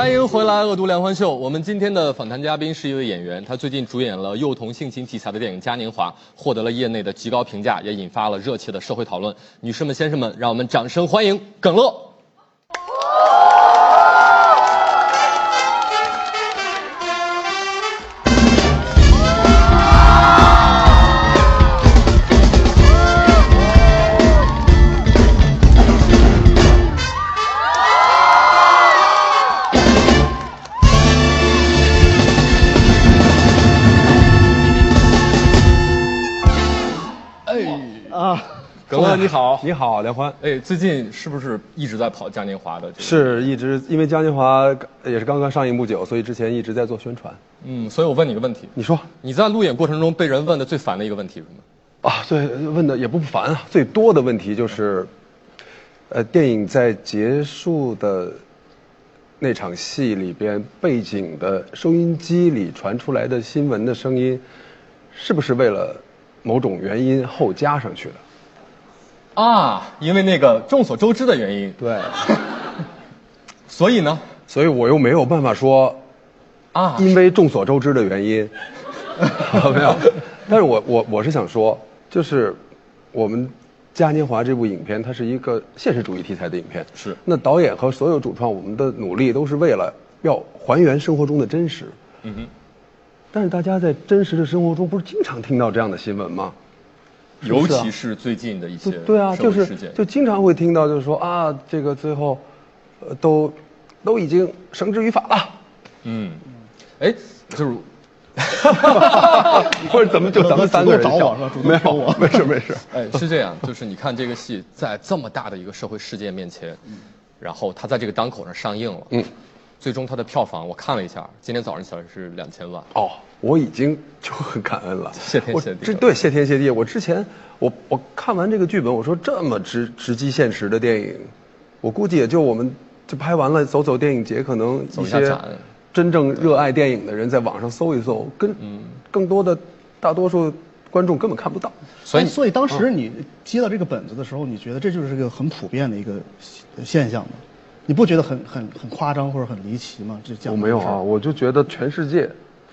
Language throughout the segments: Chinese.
欢迎回来《恶毒梁欢秀》。我们今天的访谈嘉宾是一位演员，他最近主演了幼童性侵题材的电影《嘉年华》，获得了业内的极高评价，也引发了热切的社会讨论。女士们、先生们，让我们掌声欢迎耿乐。你好，你好，梁欢。哎，最近是不是一直在跑嘉年华的这个？是一直因为嘉年华也是刚刚上映不久，所以之前一直在做宣传。嗯，所以我问你个问题，你说你在路演过程中被人问的最烦的一个问题是什么？啊？对，问的也不烦啊。最多的问题就是，呃，电影在结束的那场戏里边，背景的收音机里传出来的新闻的声音，是不是为了某种原因后加上去的？啊，因为那个众所周知的原因，对，所以呢，所以我又没有办法说啊，因为众所周知的原因，没有。但是我我我是想说，就是我们《嘉年华》这部影片，它是一个现实主义题材的影片。是那导演和所有主创，我们的努力都是为了要还原生活中的真实。嗯哼，但是大家在真实的生活中，不是经常听到这样的新闻吗？尤其是最近的一些对对啊，社就是会事件，就经常会听到，就是说啊，这个最后，呃，都都已经绳之于法了。嗯，哎，就是或者怎么就咱们三个找笑我没有找我，没事没事。哎，是这样，就是你看这个戏在这么大的一个社会事件面前，然后它在这个档口上上映了，嗯，最终它的票房我看了一下，今天早上起来是两千万，哦，我已经就很感恩了，谢天谢地之对，谢天谢地。我之前我我看完这个剧本，我说这么直直击现实的电影，我估计也就我们就拍完了，走走电影节，可能一些真正热爱电影的人在网上搜一搜，跟嗯更多的大多数观众根本看不到。所以哎所以当时你接到这个本子的时候，你觉得这就是个很普遍的一个现象吗？你不觉得很很很夸张或者很离奇吗？这讲我没有啊，我就觉得全世界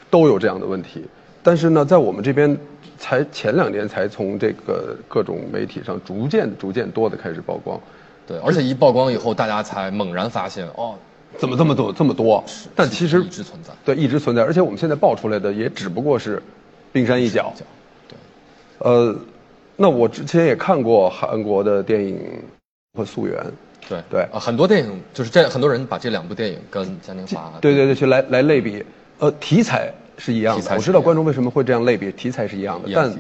都有这样的问题，但是呢，在我们这边才前两年才从这个各种媒体上逐渐逐渐多的开始曝光，对，而且一曝光以后，大家才猛然发现，哦，怎么这么多这么多？但其实一直存在。对一直存在，而且我们现在爆出来的也只不过是冰山一角。对，呃，那我之前也看过韩国的电影和溯源，对对。啊，很多电影就是这很多人把这两部电影跟嘉年华对对对，去来来类比，呃，题材是一样的。我知道观众为什么会这样类别，题材是一样的，但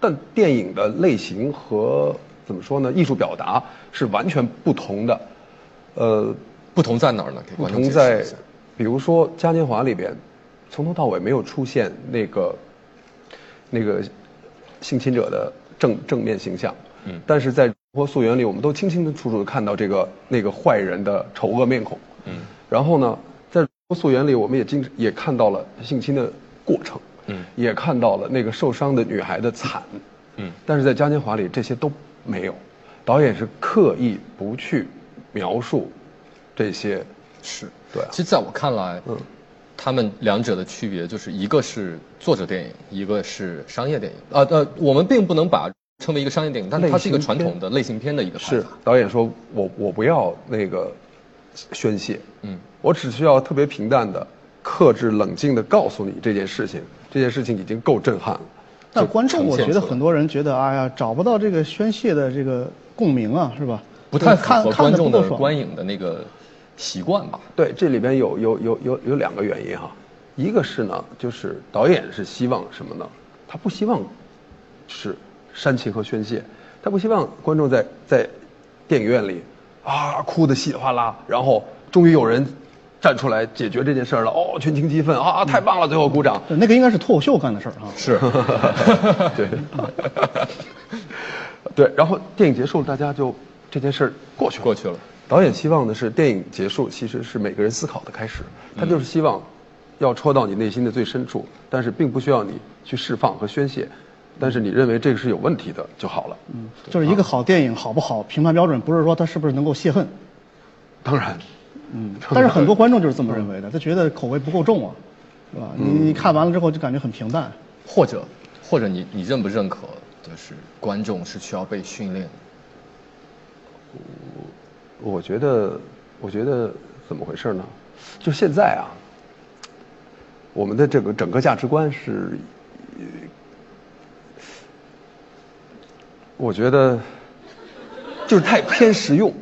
但电影的类型和怎么说呢，艺术表达是完全不同的。呃，不同在哪儿呢？给不同在，比如说《嘉年华》里边，从头到尾没有出现那个那个性侵者的正正面形象，嗯但是在《活溯源》里，我们都清清楚楚的看到这个那个坏人的丑恶面孔，嗯，然后呢，溯源》里，我们也经也看到了性侵的过程，嗯也看到了那个受伤的女孩的惨，嗯但是在《嘉年华》里这些都没有，导演是刻意不去描述这些，是对啊其实在我看来，嗯他们两者的区别就是一个是作者电影，一个是商业电影。呃呃，我们并不能把称为一个商业电影，但是它是一个传统的类型片的一个拍是。导演说我我不要那个宣泄，嗯，我只需要特别平淡的、克制、冷静的告诉你这件事情，这件事情已经够震撼了。但观众，我觉得很多人觉得，哎呀，找不到这个宣泄的这个共鸣啊，是吧？不太符看观众的观影的那个习惯吧？对，这里边有有有有有两个原因哈，一个是呢，就是导演是希望什么呢？他不希望是煽情和宣泄，他不希望观众在在电影院里啊哭得稀里哗啦，然后终于有人站出来解决这件事儿了，哦，群情激愤啊，太棒了，最后鼓掌。对那个应该是脱口秀干的事儿哈。是，对，对，然后电影结束了，大家就这件事儿过去了。过去了。导演希望的是电影结束，其实是每个人思考的开始。他就是希望要戳到你内心的最深处，但是并不需要你去释放和宣泄，但是你认为这个是有问题的就好了。嗯，就是一个好电影好不好，评判标准不是说它是不是能够泄恨，当然，嗯，但是很多观众就是这么认为的，他觉得口味不够重啊，是吧？你你看完了之后就感觉很平淡。或者或者你你认不认可，就是观众是需要被训练的？我觉得，我觉得怎么回事呢？就现在啊，我们的这个整个价值观是，呃我觉得就是太偏实用。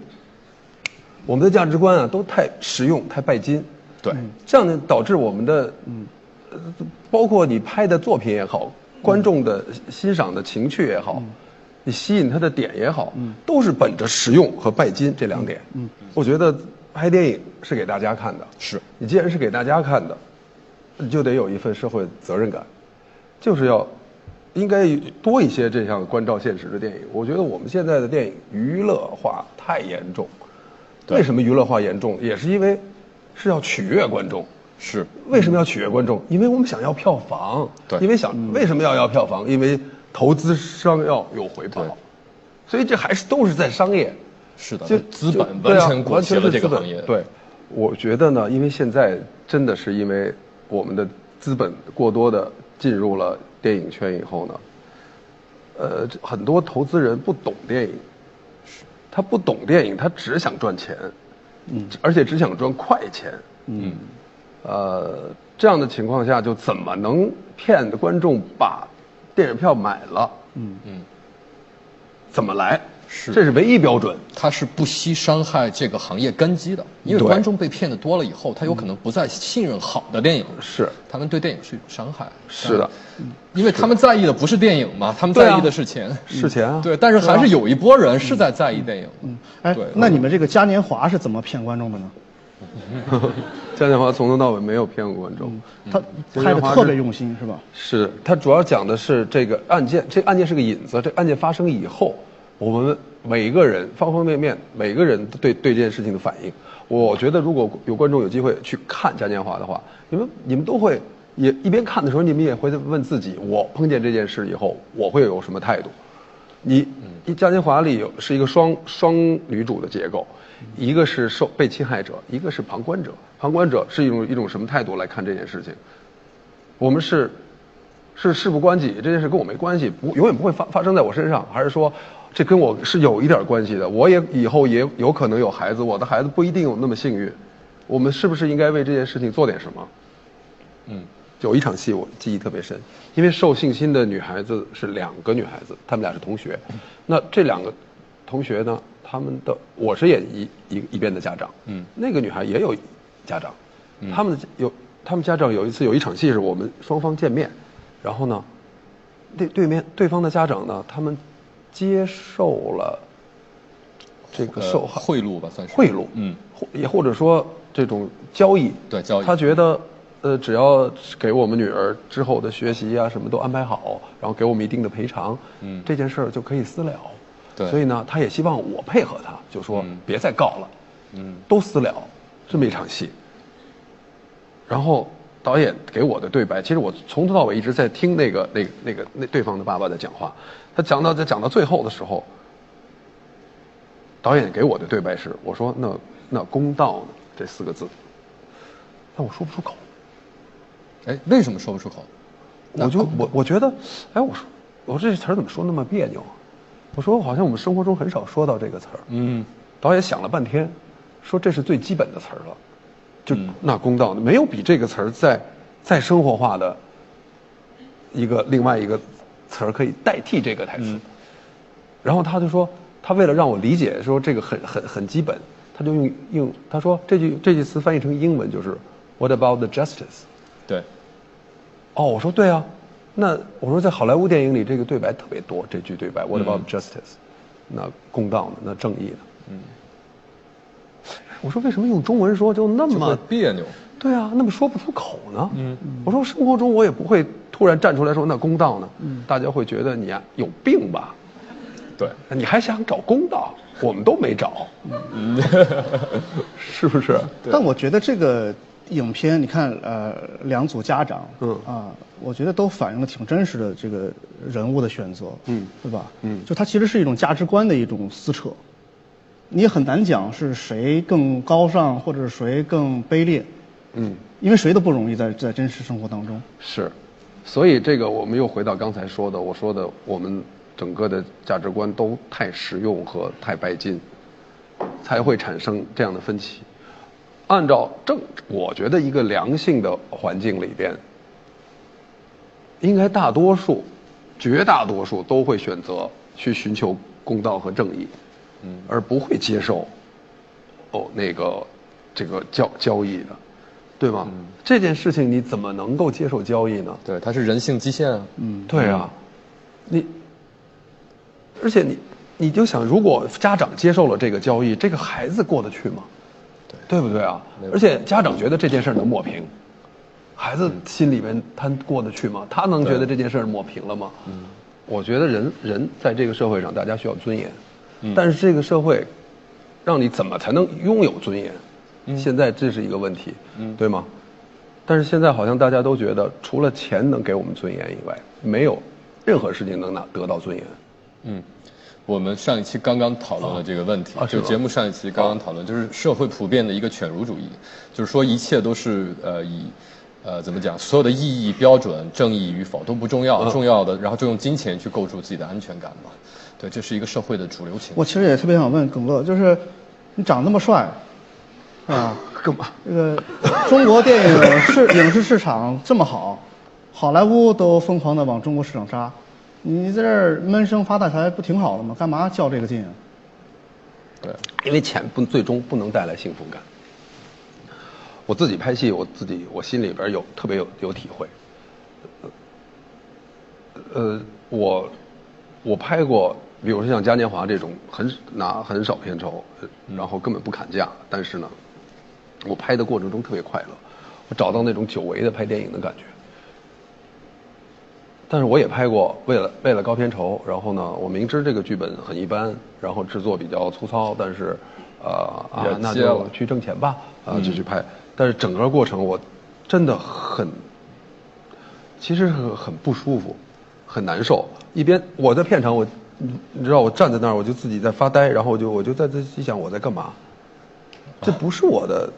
我们的价值观啊，都太实用、太拜金。对，这样呢，导致我们的，嗯，包括你拍的作品也好，观众的欣赏的情趣也好，你吸引他的点也好，都是本着实用和拜金这两点。嗯，我觉得拍电影是给大家看的，是你既然是给大家看的，你就得有一份社会责任感，就是要应该多一些这样关照现实的电影。我觉得我们现在的电影娱乐化太严重，为什么娱乐化严重？也是因为是要取悦观众。是为什么要取悦观众？因为我们想要票房。对因为想为什么要要票房？因为投资商要有回报对，所以这还是都是在商业。是的，就资本完全裹挟了这个行业。对，我觉得呢，因为现在真的是因为我们的资本过多的进入了电影圈以后呢，呃，很多投资人不懂电影，他不懂电影，他只想赚钱，嗯，而且只想赚快钱，嗯，呃，这样的情况下，就怎么能骗观众把电影票买了？嗯。嗯，怎么来？是这是唯一标准。他是不惜伤害这个行业根基的，因为观众被骗的多了以后，他有可能不再信任好的电影，是他们对电影是一种伤害。是的，因为他们在意的不是电影嘛，他们在意的是钱。是钱啊。对，但是还是有一波人是在在意电影。嗯，哎对，那你们这个嘉年华是怎么骗观众的呢？嘉年华从头到尾没有骗过观众。他拍的特别用心，是吧？是，他主要讲的是这个案件，这案件是个引子。这案件发生以后，我们每个人方方面面，每个人对对这件事情的反应。我觉得如果有观众有机会去看嘉年华的话，你们你们都会也一边看的时候，你们也会问自己：我碰见这件事以后，我会有什么态度？你嘉年华里有是一个双双女主的结构，一个是受被侵害者，一个是旁观者。旁观者是一种一种什么态度来看这件事情？我们是是事不关己，这件事跟我没关系，不永远不会发发生在我身上，还是说这跟我是有一点关系的？我也以后也有可能有孩子，我的孩子不一定有那么幸运。我们是不是应该为这件事情做点什么？嗯，有一场戏我记忆特别深，因为受性侵的女孩子是两个女孩子，她们俩是同学。那这两个同学呢，他们的我是演一一一边的家长，嗯那个女孩也有家长，他们的有他们家长有一次有一场戏是我们双方见面，然后呢，对对面对方的家长呢，他们接受了这个呃受害。贿赂吧，算是。贿赂，嗯，或也或者说这种交易，对交易。他觉得，呃，只要给我们女儿之后的学习啊什么都安排好，然后给我们一定的赔偿，嗯。这件事儿就可以私了。对。所以呢，他也希望我配合他，就说嗯。别再告了，嗯，都私了，这么一场戏。然后导演给我的对白，其实我从头到尾一直在听那个那个那个那对方的爸爸在讲话，他讲到在讲到最后的时候，导演给我的对白是我说那那公道呢这四个字，但我说不出口，哎，为什么说不出口？我就我我觉得，哎，我说我这词儿怎么说那么别扭啊？我说好像我们生活中很少说到这个词儿。嗯，导演想了半天，说这是最基本的词儿了，就、嗯那公道的，没有比这个词儿再再生活化的一个另外一个词儿可以代替这个台词。嗯然后他就说，他为了让我理解说这个很很很基本，他就用用他说这句这句词翻译成英文就是 What about the justice？对，哦，我说对啊，那我说在好莱坞电影里这个对白特别多，这句对白 What about justice？、那公道呢？那正义呢？嗯，我说为什么用中文说就那么别扭。对啊，那么说不出口呢？嗯，我说生活中我也不会突然站出来说那公道呢，大家会觉得你呀、有病吧？对，你还想找公道？我们都没找，嗯 是不是？但我觉得这个影片，你看，呃，两组家长，嗯啊，我觉得都反映了挺真实的这个人物的选择，嗯对吧？嗯就它其实是一种价值观的一种撕扯，你很难讲是谁更高尚，或者是谁更卑劣，嗯，因为谁都不容易在在真实生活当中。是，所以这个我们又回到刚才说的，我说的我们整个的价值观都太实用和太拜金，才会产生这样的分歧。按照正，我觉得一个良性的环境里边，应该大多数、绝大多数都会选择去寻求公道和正义，嗯，而不会接受哦那个这个交交易的，对吗？这件事情你怎么能够接受交易呢？对，它是人性极限啊。嗯，对啊，你，而且你，你就想，如果家长接受了这个交易，这个孩子过得去吗？对，对不对啊？而且家长觉得这件事能抹平，孩子心里面他过得去吗？他能觉得这件事抹平了吗？嗯，我觉得人人在这个社会上，大家需要尊严，但是这个社会，让你怎么才能拥有尊严？现在这是一个问题，对吗？但是现在好像大家都觉得，除了钱能给我们尊严以外，没有任何事情能拿得到尊严。嗯，我们上一期刚刚讨论了这个问题，啊就节目上一期刚刚讨论，就是社会普遍的一个犬儒主义，就是说一切都是呃以呃怎么讲，所有的意义标准、正义与否都不重要，嗯重要的然后就用金钱去构筑自己的安全感嘛。对，这是一个社会的主流情况。我其实也特别想问耿乐，就是你长那么帅，啊，干嘛？这个中国电影市 影视市场这么好，好莱坞都疯狂的往中国市场杀，你在这儿闷声发大财不挺好的吗？干嘛较这个劲啊？对，因为钱不最终不能带来幸福感。我自己拍戏，我自己我心里边有特别有有体会。呃，我我拍过，比如说像嘉年华这种很拿很少片酬，呃然后根本不砍价，但是呢，我拍的过程中特别快乐，我找到那种久违的拍电影的感觉。但是我也拍过，为了为了高片酬，然后呢，我明知这个剧本很一般，然后制作比较粗糙，但是，呃啊，那就去挣钱吧，啊，就去拍。但是整个过程我真的很，其实很很不舒服，很难受。一边我在片场，我你你知道我站在那儿，我就自己在发呆，然后我就我就在这心想我在干嘛？这不是我的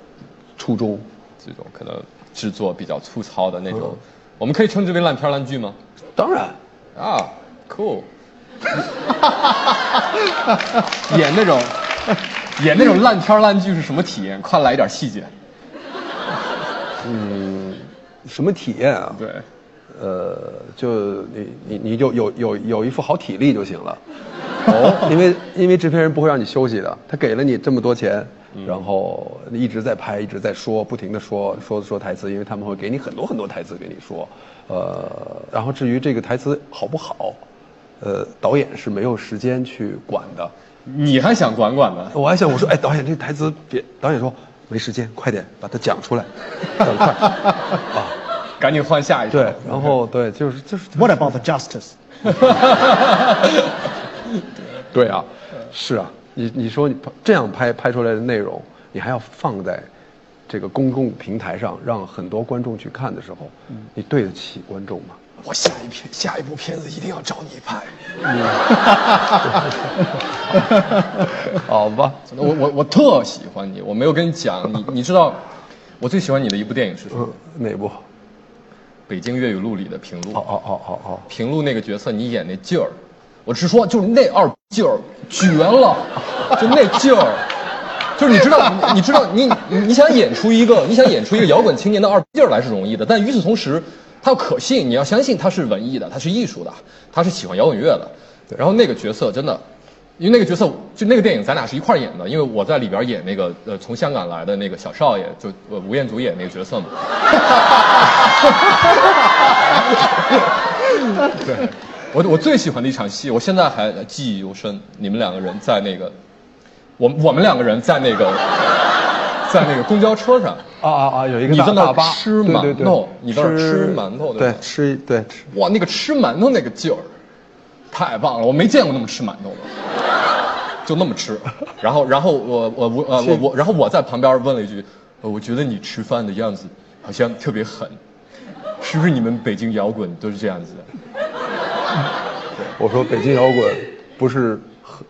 初衷。这种可能制作比较粗糙的那种，嗯我们可以称之为烂片烂剧吗？当然，啊，cool。演那种演那种烂片烂剧是什么体验？快来一点细节。嗯什么体验啊？对，呃，就你你你就有有有一副好体力就行了。哦，因为因为制片人不会让你休息的，他给了你这么多钱，然后一直在拍，一直在说，不停的说说说台词，因为他们会给你很多很多台词给你说，呃，然后至于这个台词好不好，呃，导演是没有时间去管的。你还想管管呢？我还想我说，哎，导演这台词别，导演说没时间，快点把它讲出来，赶快 啊。赶紧换下一场。对，然后对，就是就是，What about the justice？对啊，是啊，你你说你这样拍拍出来的内容，你还要放在这个公共平台上，让很多观众去看的时候，你对得起观众吗？我下一片下一部片子一定要找你拍。好吧，我我我特喜欢你，我没有跟你讲，你你知道，我最喜欢你的一部电影是什么？嗯，哪部？《北京粤语录》里的平路。哦哦哦哦哦，平路那个角色，你演那劲儿，我直说就是那二劲儿绝了，就那劲儿，就是你知道，你你知道，你你你想演出一个，你想演出一个摇滚青年的二劲儿来是容易的，但与此同时，他要可信，你要相信他是文艺的，他是艺术的，他是喜欢摇滚乐的。然后那个角色真的，因为那个角色就那个电影咱俩是一块儿演的，因为我在里边演那个呃从香港来的那个小少爷，就呃吴彦祖演那个角色嘛。对，我我最喜欢的一场戏，我现在还记忆犹深。你们两个人在那个，我我们两个人在那个，在那个公交车上，啊啊啊！有一个你在那儿吃对对对馒头你在那儿吃馒头对吃对吃。哇，那个吃馒头那个劲儿，太棒了！我没见过那么吃馒头的，就那么吃。然后然后我我我呃我我然后我在旁边问了一句，呃我觉得你吃饭的样子好像特别狠，是不是你们北京摇滚都是这样子的？我说北京摇滚不是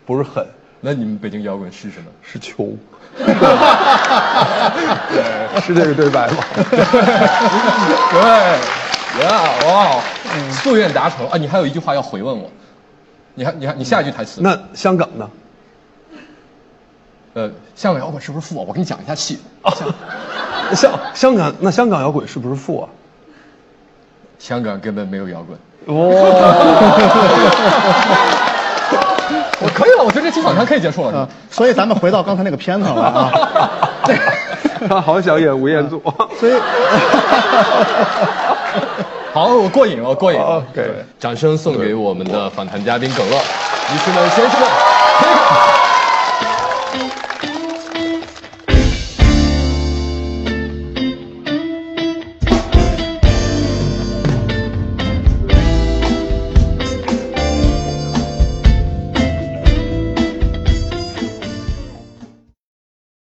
不是狠，那你们北京摇滚是什么？是穷。是这个对白吗？对，呀，哇，夙愿达成啊！你还有一句话要回问我，你还你还你下一句台词？那香港呢？呃，香港摇滚是不是富啊？我给你讲一下戏。香香港那香港摇滚是不是富啊？香港根本没有摇滚。哇！我可以了，我觉得这期访谈可以结束了。啊，所以咱们回到刚才那个片子了啊。他好想演吴彦祖。所以，好，我过瘾了，我过瘾了。OK 对掌声送给我们的访谈嘉宾耿乐，女士们、先生们。